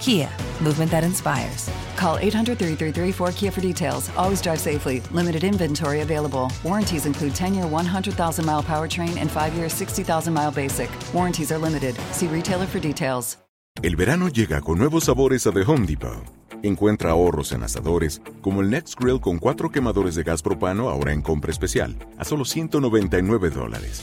Kia, movement that inspires. Call 800 333 4KIA for details. Always drive safely. Limited inventory available. Warranties include 10 year 100,000 mile powertrain and 5 year 60,000 mile basic. Warranties are limited. See retailer for details. El verano llega con nuevos sabores a The Home Depot. Encuentra ahorros en asadores, como el Next Grill con cuatro quemadores de gas propano ahora en compra especial, a solo 199 dólares.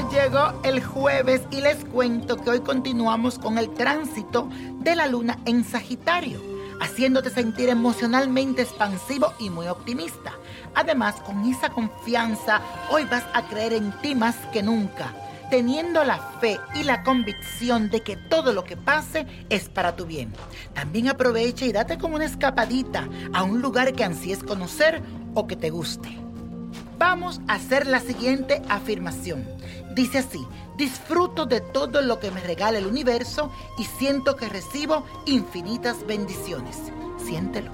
Llegó el jueves y les cuento que hoy continuamos con el tránsito de la luna en Sagitario, haciéndote sentir emocionalmente expansivo y muy optimista. Además, con esa confianza, hoy vas a creer en ti más que nunca, teniendo la fe y la convicción de que todo lo que pase es para tu bien. También aprovecha y date como una escapadita a un lugar que ansíes conocer o que te guste. Vamos a hacer la siguiente afirmación. Dice así, disfruto de todo lo que me regala el universo y siento que recibo infinitas bendiciones. Siéntelo.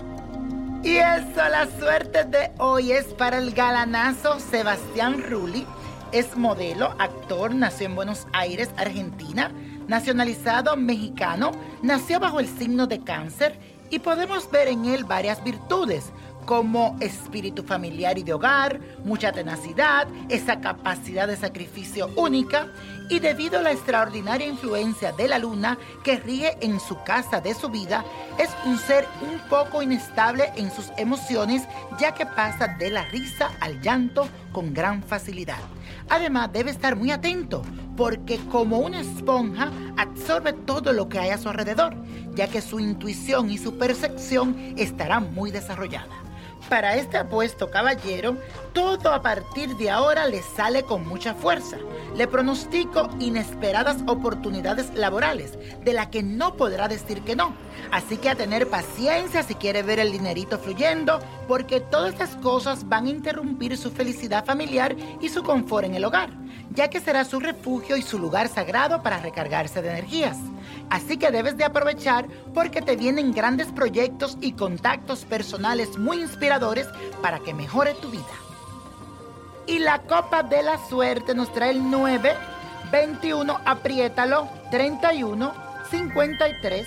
Y eso, la suerte de hoy es para el galanazo Sebastián Rulli. Es modelo, actor, nació en Buenos Aires, Argentina, nacionalizado mexicano, nació bajo el signo de cáncer y podemos ver en él varias virtudes como espíritu familiar y de hogar, mucha tenacidad, esa capacidad de sacrificio única y debido a la extraordinaria influencia de la luna que rige en su casa de su vida, es un ser un poco inestable en sus emociones ya que pasa de la risa al llanto con gran facilidad. Además debe estar muy atento porque como una esponja absorbe todo lo que hay a su alrededor, ya que su intuición y su percepción estarán muy desarrolladas. Para este apuesto caballero, todo a partir de ahora le sale con mucha fuerza. Le pronostico inesperadas oportunidades laborales, de las que no podrá decir que no. Así que a tener paciencia si quiere ver el dinerito fluyendo, porque todas estas cosas van a interrumpir su felicidad familiar y su confort en el hogar, ya que será su refugio y su lugar sagrado para recargarse de energías. Así que debes de aprovechar porque te vienen grandes proyectos y contactos personales muy inspiradores para que mejore tu vida. Y la copa de la suerte nos trae el 9, 21, apriétalo, 31, 53,